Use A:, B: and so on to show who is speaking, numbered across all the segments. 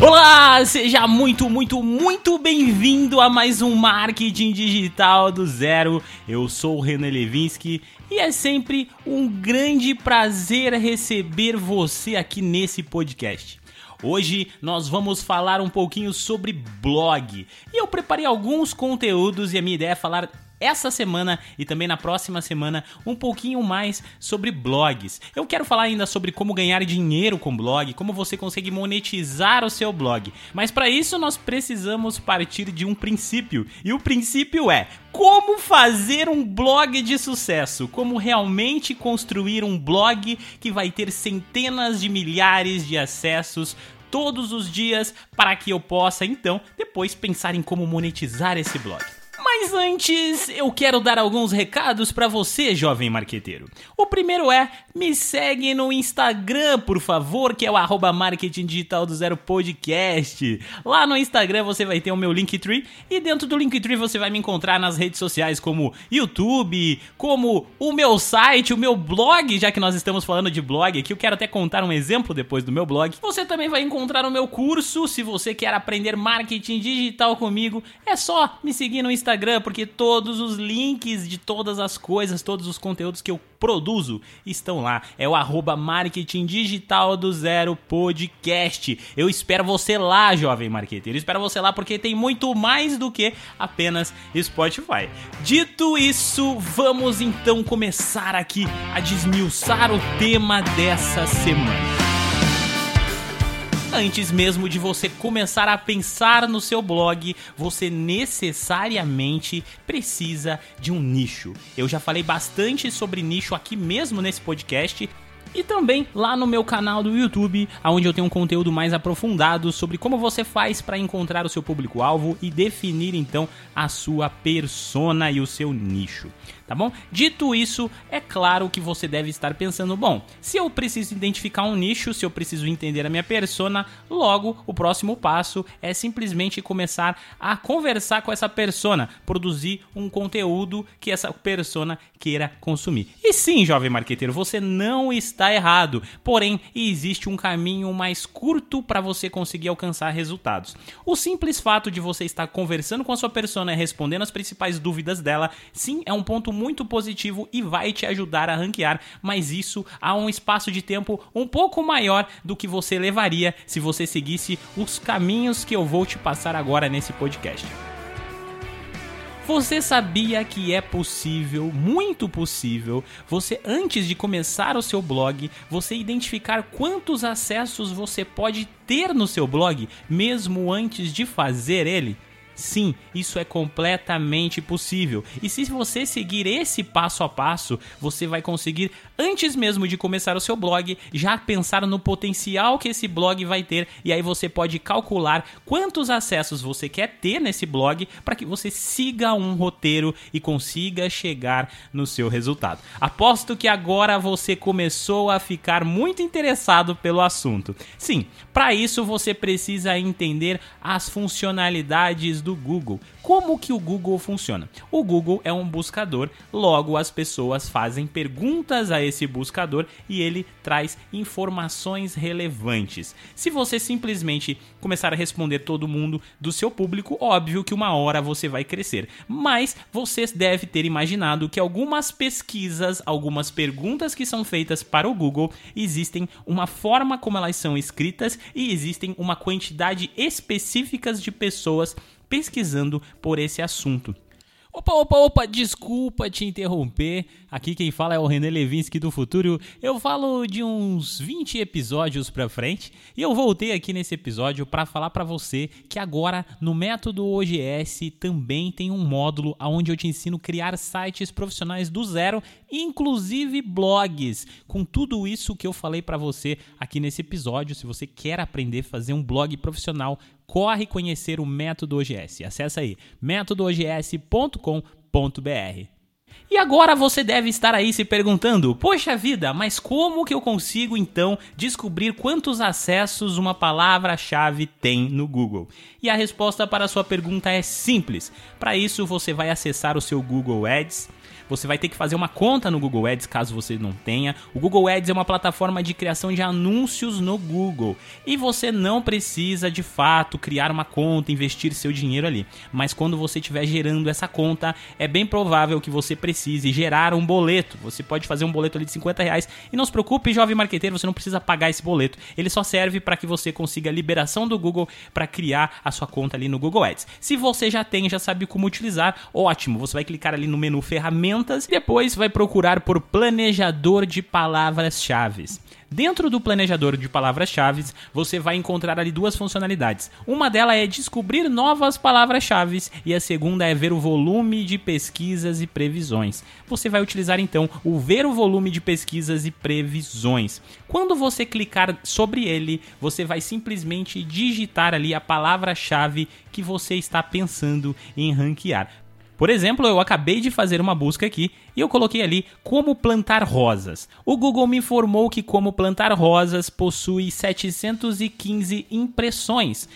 A: Olá, seja muito, muito, muito bem-vindo a mais um Marketing Digital do Zero. Eu sou o Renan Levinsky e é sempre um grande prazer receber você aqui nesse podcast. Hoje nós vamos falar um pouquinho sobre blog. E eu preparei alguns conteúdos e a minha ideia é falar essa semana e também na próxima semana um pouquinho mais sobre blogs. Eu quero falar ainda sobre como ganhar dinheiro com blog, como você consegue monetizar o seu blog. Mas para isso nós precisamos partir de um princípio. E o princípio é como fazer um blog de sucesso, como realmente construir um blog que vai ter centenas de milhares de acessos todos os dias para que eu possa então depois pensar em como monetizar esse blog. Mas antes, eu quero dar alguns recados para você, jovem marqueteiro. O primeiro é, me segue no Instagram, por favor, que é o arroba Marketing Digital do Zero Podcast. Lá no Instagram você vai ter o meu Linktree e dentro do Linktree você vai me encontrar nas redes sociais como YouTube, como o meu site, o meu blog, já que nós estamos falando de blog aqui, eu quero até contar um exemplo depois do meu blog. Você também vai encontrar o meu curso, se você quer aprender marketing digital comigo, é só me seguir no Instagram Instagram, porque todos os links de todas as coisas, todos os conteúdos que eu produzo estão lá. É o arroba marketing digital do zero podcast. Eu espero você lá, jovem marqueteiro. Eu espero você lá porque tem muito mais do que apenas Spotify. Dito isso, vamos então começar aqui a desmiuçar o tema dessa semana antes mesmo de você começar a pensar no seu blog, você necessariamente precisa de um nicho. Eu já falei bastante sobre nicho aqui mesmo nesse podcast. E também lá no meu canal do YouTube, onde eu tenho um conteúdo mais aprofundado sobre como você faz para encontrar o seu público-alvo e definir então a sua persona e o seu nicho tá bom? Dito isso, é claro que você deve estar pensando, bom, se eu preciso identificar um nicho, se eu preciso entender a minha persona, logo o próximo passo é simplesmente começar a conversar com essa persona, produzir um conteúdo que essa persona queira consumir. E sim, jovem marqueteiro, você não está errado, porém existe um caminho mais curto para você conseguir alcançar resultados. O simples fato de você estar conversando com a sua persona e respondendo as principais dúvidas dela, sim, é um ponto muito positivo e vai te ajudar a ranquear, mas isso a um espaço de tempo um pouco maior do que você levaria se você seguisse os caminhos que eu vou te passar agora nesse podcast. Você sabia que é possível, muito possível, você antes de começar o seu blog, você identificar quantos acessos você pode ter no seu blog, mesmo antes de fazer ele? Sim, isso é completamente possível. E se você seguir esse passo a passo, você vai conseguir, antes mesmo de começar o seu blog, já pensar no potencial que esse blog vai ter. E aí você pode calcular quantos acessos você quer ter nesse blog para que você siga um roteiro e consiga chegar no seu resultado. Aposto que agora você começou a ficar muito interessado pelo assunto. Sim, para isso você precisa entender as funcionalidades do Google. Como que o Google funciona? O Google é um buscador, logo as pessoas fazem perguntas a esse buscador e ele traz informações relevantes. Se você simplesmente começar a responder todo mundo do seu público, óbvio que uma hora você vai crescer. Mas você deve ter imaginado que algumas pesquisas, algumas perguntas que são feitas para o Google, existem uma forma como elas são escritas e existem uma quantidade específicas de pessoas pesquisando por esse assunto. Opa, opa, opa, desculpa te interromper. Aqui quem fala é o René Levinsky do futuro. Eu falo de uns 20 episódios pra frente e eu voltei aqui nesse episódio para falar para você que agora no método OGS também tem um módulo onde eu te ensino criar sites profissionais do zero, inclusive blogs. Com tudo isso que eu falei para você aqui nesse episódio, se você quer aprender a fazer um blog profissional corre conhecer o Método OGS. Acesse aí métodoogs.com.br. E agora você deve estar aí se perguntando: poxa vida, mas como que eu consigo então descobrir quantos acessos uma palavra-chave tem no Google? E a resposta para a sua pergunta é simples. Para isso você vai acessar o seu Google Ads você vai ter que fazer uma conta no Google Ads caso você não tenha. O Google Ads é uma plataforma de criação de anúncios no Google e você não precisa de fato criar uma conta, investir seu dinheiro ali. Mas quando você estiver gerando essa conta, é bem provável que você precise gerar um boleto. Você pode fazer um boleto ali de 50 reais e não se preocupe, jovem marqueteiro, você não precisa pagar esse boleto. Ele só serve para que você consiga a liberação do Google para criar a sua conta ali no Google Ads. Se você já tem, já sabe como utilizar, ótimo. Você vai clicar ali no menu ferramentas e depois vai procurar por planejador de palavras-chave. Dentro do planejador de palavras-chave, você vai encontrar ali duas funcionalidades. Uma delas é descobrir novas palavras-chave e a segunda é ver o volume de pesquisas e previsões. Você vai utilizar então o ver o volume de pesquisas e previsões. Quando você clicar sobre ele, você vai simplesmente digitar ali a palavra-chave que você está pensando em ranquear. Por exemplo, eu acabei de fazer uma busca aqui e eu coloquei ali como plantar rosas. O Google me informou que como plantar rosas possui 715 impressões.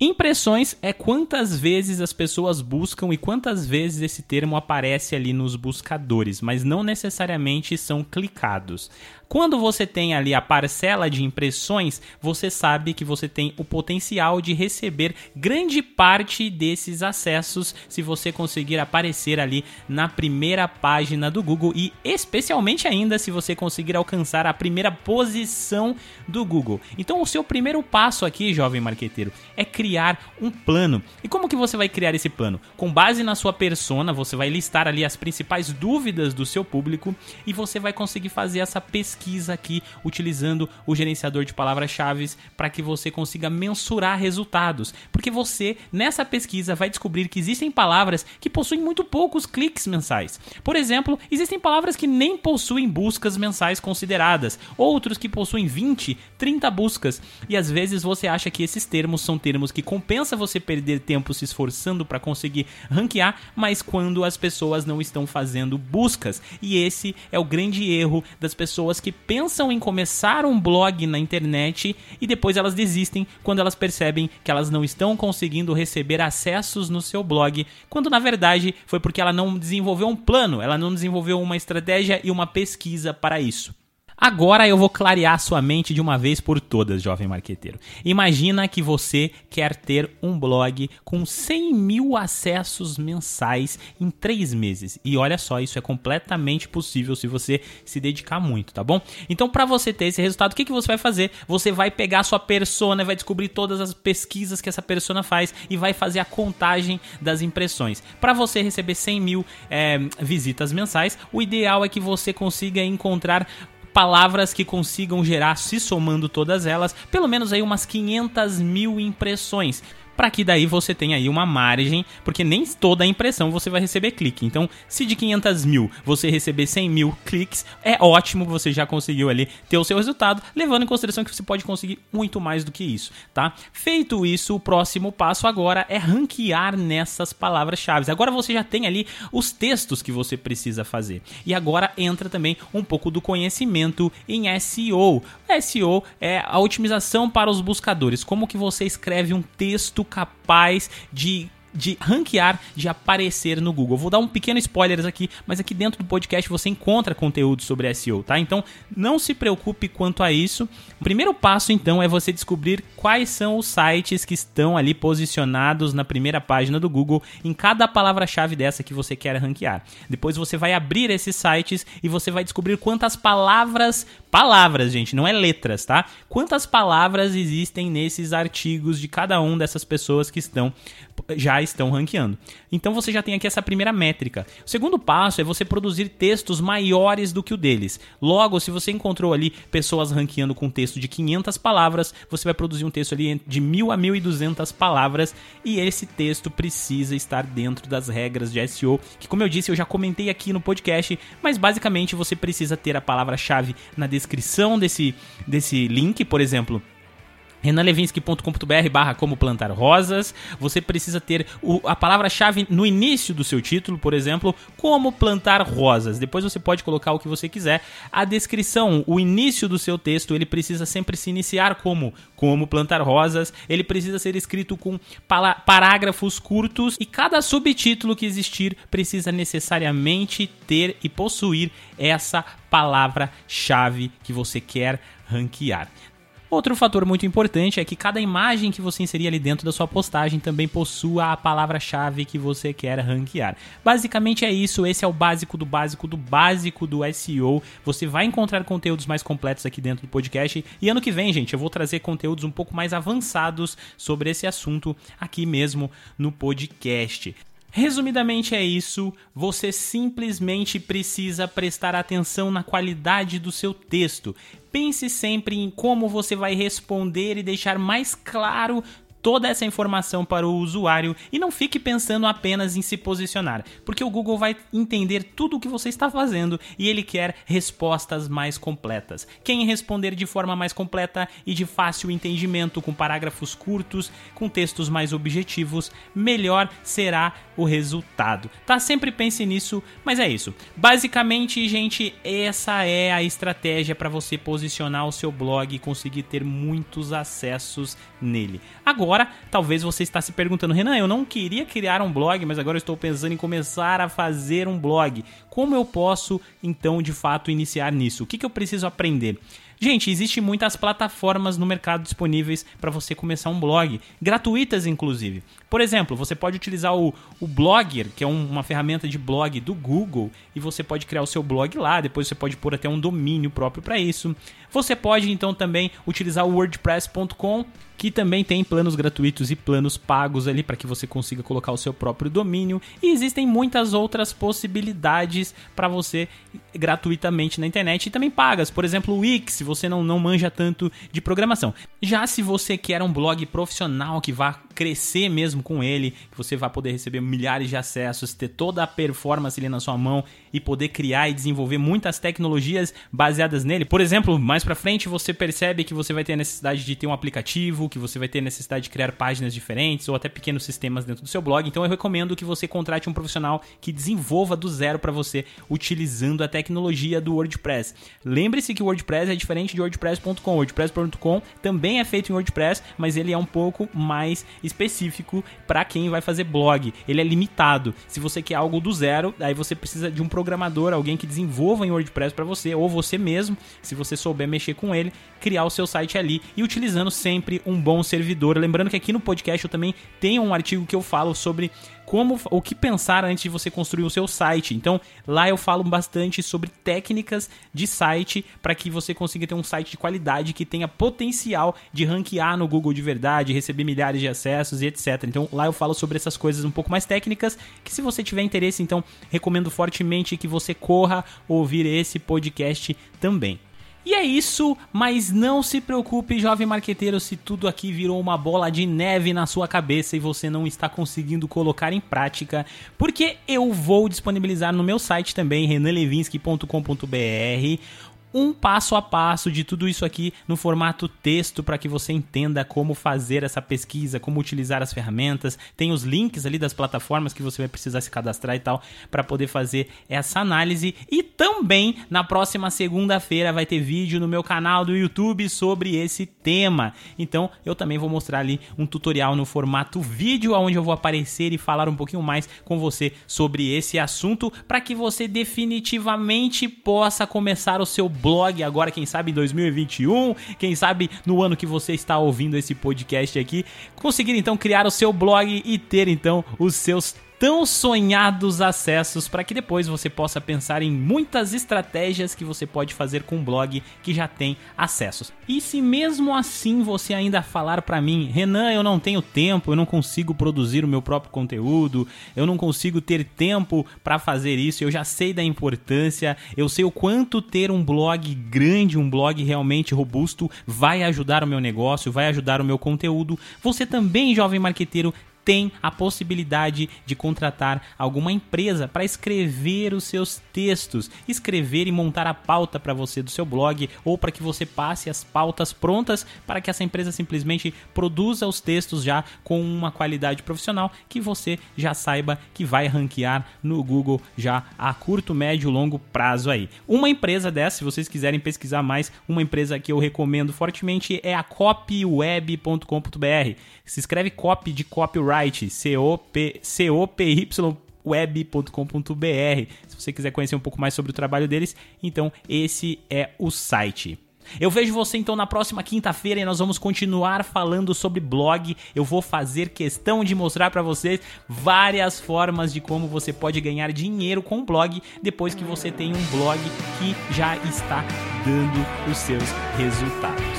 A: Impressões é quantas vezes as pessoas buscam e quantas vezes esse termo aparece ali nos buscadores, mas não necessariamente são clicados. Quando você tem ali a parcela de impressões, você sabe que você tem o potencial de receber grande parte desses acessos se você conseguir aparecer ali na primeira página do Google e especialmente ainda se você conseguir alcançar a primeira posição do Google. Então o seu primeiro passo aqui, jovem marqueteiro, é criar um plano. E como que você vai criar esse plano? Com base na sua persona, você vai listar ali as principais dúvidas do seu público e você vai conseguir fazer essa pesquisa pesquisa aqui utilizando o gerenciador de palavras-chave para que você consiga mensurar resultados. Porque você, nessa pesquisa, vai descobrir que existem palavras que possuem muito poucos cliques mensais. Por exemplo, existem palavras que nem possuem buscas mensais consideradas, outros que possuem 20, 30 buscas. E às vezes você acha que esses termos são termos que compensa você perder tempo se esforçando para conseguir ranquear, mas quando as pessoas não estão fazendo buscas. E esse é o grande erro das pessoas que que pensam em começar um blog na internet e depois elas desistem quando elas percebem que elas não estão conseguindo receber acessos no seu blog, quando na verdade foi porque ela não desenvolveu um plano, ela não desenvolveu uma estratégia e uma pesquisa para isso. Agora eu vou clarear sua mente de uma vez por todas, jovem marqueteiro. Imagina que você quer ter um blog com 100 mil acessos mensais em 3 meses. E olha só, isso é completamente possível se você se dedicar muito, tá bom? Então, para você ter esse resultado, o que, que você vai fazer? Você vai pegar sua persona, vai descobrir todas as pesquisas que essa persona faz e vai fazer a contagem das impressões. Para você receber 100 mil é, visitas mensais, o ideal é que você consiga encontrar palavras que consigam gerar, se somando todas elas, pelo menos aí umas 500 mil impressões para que daí você tenha aí uma margem, porque nem toda impressão você vai receber clique. Então, se de 500 mil você receber 100 mil cliques, é ótimo, você já conseguiu ali ter o seu resultado, levando em consideração que você pode conseguir muito mais do que isso, tá? Feito isso, o próximo passo agora é ranquear nessas palavras-chave. Agora você já tem ali os textos que você precisa fazer. E agora entra também um pouco do conhecimento em SEO. SEO é a otimização para os buscadores. Como que você escreve um texto capaz de de ranquear, de aparecer no Google. Vou dar um pequeno spoiler aqui, mas aqui dentro do podcast você encontra conteúdo sobre SEO, tá? Então não se preocupe quanto a isso. O primeiro passo então é você descobrir quais são os sites que estão ali posicionados na primeira página do Google em cada palavra-chave dessa que você quer ranquear. Depois você vai abrir esses sites e você vai descobrir quantas palavras, palavras, gente, não é letras, tá? Quantas palavras existem nesses artigos de cada um dessas pessoas que estão já estão ranqueando. Então você já tem aqui essa primeira métrica. O segundo passo é você produzir textos maiores do que o deles. Logo, se você encontrou ali pessoas ranqueando com texto de 500 palavras, você vai produzir um texto ali de 1000 a 1200 palavras e esse texto precisa estar dentro das regras de SEO, que como eu disse, eu já comentei aqui no podcast, mas basicamente você precisa ter a palavra-chave na descrição desse desse link, por exemplo, renanlevinsky.com.br barra como plantar rosas. Você precisa ter o, a palavra-chave no início do seu título, por exemplo, como plantar rosas. Depois você pode colocar o que você quiser. A descrição, o início do seu texto, ele precisa sempre se iniciar como como plantar rosas. Ele precisa ser escrito com parágrafos curtos e cada subtítulo que existir precisa necessariamente ter e possuir essa palavra-chave que você quer ranquear. Outro fator muito importante é que cada imagem que você inserir ali dentro da sua postagem também possua a palavra-chave que você quer ranquear. Basicamente é isso, esse é o básico do básico do básico do SEO. Você vai encontrar conteúdos mais completos aqui dentro do podcast e ano que vem, gente, eu vou trazer conteúdos um pouco mais avançados sobre esse assunto aqui mesmo no podcast. Resumidamente é isso, você simplesmente precisa prestar atenção na qualidade do seu texto. Pense sempre em como você vai responder e deixar mais claro toda essa informação para o usuário e não fique pensando apenas em se posicionar, porque o Google vai entender tudo o que você está fazendo e ele quer respostas mais completas. Quem responder de forma mais completa e de fácil entendimento, com parágrafos curtos, com textos mais objetivos, melhor será o resultado. Tá? Sempre pense nisso, mas é isso. Basicamente, gente, essa é a estratégia para você posicionar o seu blog e conseguir ter muitos acessos nele. Agora, talvez você está se perguntando, Renan, eu não queria criar um blog, mas agora estou pensando em começar a fazer um blog. Como eu posso, então, de fato, iniciar nisso? O que, que eu preciso aprender? Gente, existem muitas plataformas no mercado disponíveis para você começar um blog, gratuitas inclusive. Por exemplo, você pode utilizar o, o Blogger, que é um, uma ferramenta de blog do Google, e você pode criar o seu blog lá, depois você pode pôr até um domínio próprio para isso. Você pode então também utilizar o WordPress.com, que também tem planos gratuitos e planos pagos ali para que você consiga colocar o seu próprio domínio. E existem muitas outras possibilidades para você gratuitamente na internet e também pagas. Por exemplo, o Wix, se você não, não manja tanto de programação. Já se você quer um blog profissional que vá crescer mesmo com ele, que você vai poder receber milhares de acessos, ter toda a performance ali na sua mão e poder criar e desenvolver muitas tecnologias baseadas nele. Por exemplo, mais para frente você percebe que você vai ter a necessidade de ter um aplicativo, que você vai ter necessidade de criar páginas diferentes ou até pequenos sistemas dentro do seu blog. Então eu recomendo que você contrate um profissional que desenvolva do zero para você utilizando a tecnologia do WordPress. Lembre-se que o WordPress é diferente de WordPress.com. WordPress.com também é feito em WordPress, mas ele é um pouco mais específico para quem vai fazer blog. Ele é limitado. Se você quer algo do zero, aí você precisa de um programador, alguém que desenvolva em WordPress para você, ou você mesmo, se você souber mexer com ele, criar o seu site ali e utilizando sempre um bom servidor. Lembrando que aqui no podcast eu também tenho um artigo que eu falo sobre como o que pensar antes de você construir o seu site. Então, lá eu falo bastante sobre técnicas de site para que você consiga ter um site de qualidade que tenha potencial de ranquear no Google de verdade, receber milhares de acessos e etc. Então, lá eu falo sobre essas coisas um pouco mais técnicas, que se você tiver interesse, então recomendo fortemente que você corra ouvir esse podcast também. E é isso, mas não se preocupe, jovem marqueteiro, se tudo aqui virou uma bola de neve na sua cabeça e você não está conseguindo colocar em prática, porque eu vou disponibilizar no meu site também, renanlevinsky.com.br, um passo a passo de tudo isso aqui no formato texto para que você entenda como fazer essa pesquisa, como utilizar as ferramentas. Tem os links ali das plataformas que você vai precisar se cadastrar e tal para poder fazer essa análise. E também na próxima segunda-feira vai ter vídeo no meu canal do YouTube sobre esse tema. Então eu também vou mostrar ali um tutorial no formato vídeo onde eu vou aparecer e falar um pouquinho mais com você sobre esse assunto para que você definitivamente possa começar o seu blog agora, quem sabe em 2021, quem sabe no ano que você está ouvindo esse podcast aqui, conseguir então criar o seu blog e ter então os seus tão sonhados acessos para que depois você possa pensar em muitas estratégias que você pode fazer com um blog que já tem acessos. E se mesmo assim você ainda falar para mim, Renan, eu não tenho tempo, eu não consigo produzir o meu próprio conteúdo, eu não consigo ter tempo para fazer isso, eu já sei da importância, eu sei o quanto ter um blog grande, um blog realmente robusto vai ajudar o meu negócio, vai ajudar o meu conteúdo. Você também, jovem marqueteiro, tem a possibilidade de contratar alguma empresa para escrever os seus textos, escrever e montar a pauta para você do seu blog ou para que você passe as pautas prontas para que essa empresa simplesmente produza os textos já com uma qualidade profissional que você já saiba que vai ranquear no Google já a curto, médio, longo prazo aí. Uma empresa dessa, se vocês quiserem pesquisar mais, uma empresa que eu recomendo fortemente é a copyweb.com.br. Se escreve copy de copyright, C-O-P, C-O-P-Y web.com.br. Se você quiser conhecer um pouco mais sobre o trabalho deles, então esse é o site. Eu vejo você então na próxima quinta-feira e nós vamos continuar falando sobre blog. Eu vou fazer questão de mostrar para vocês várias formas de como você pode ganhar dinheiro com blog depois que você tem um blog que já está dando os seus resultados.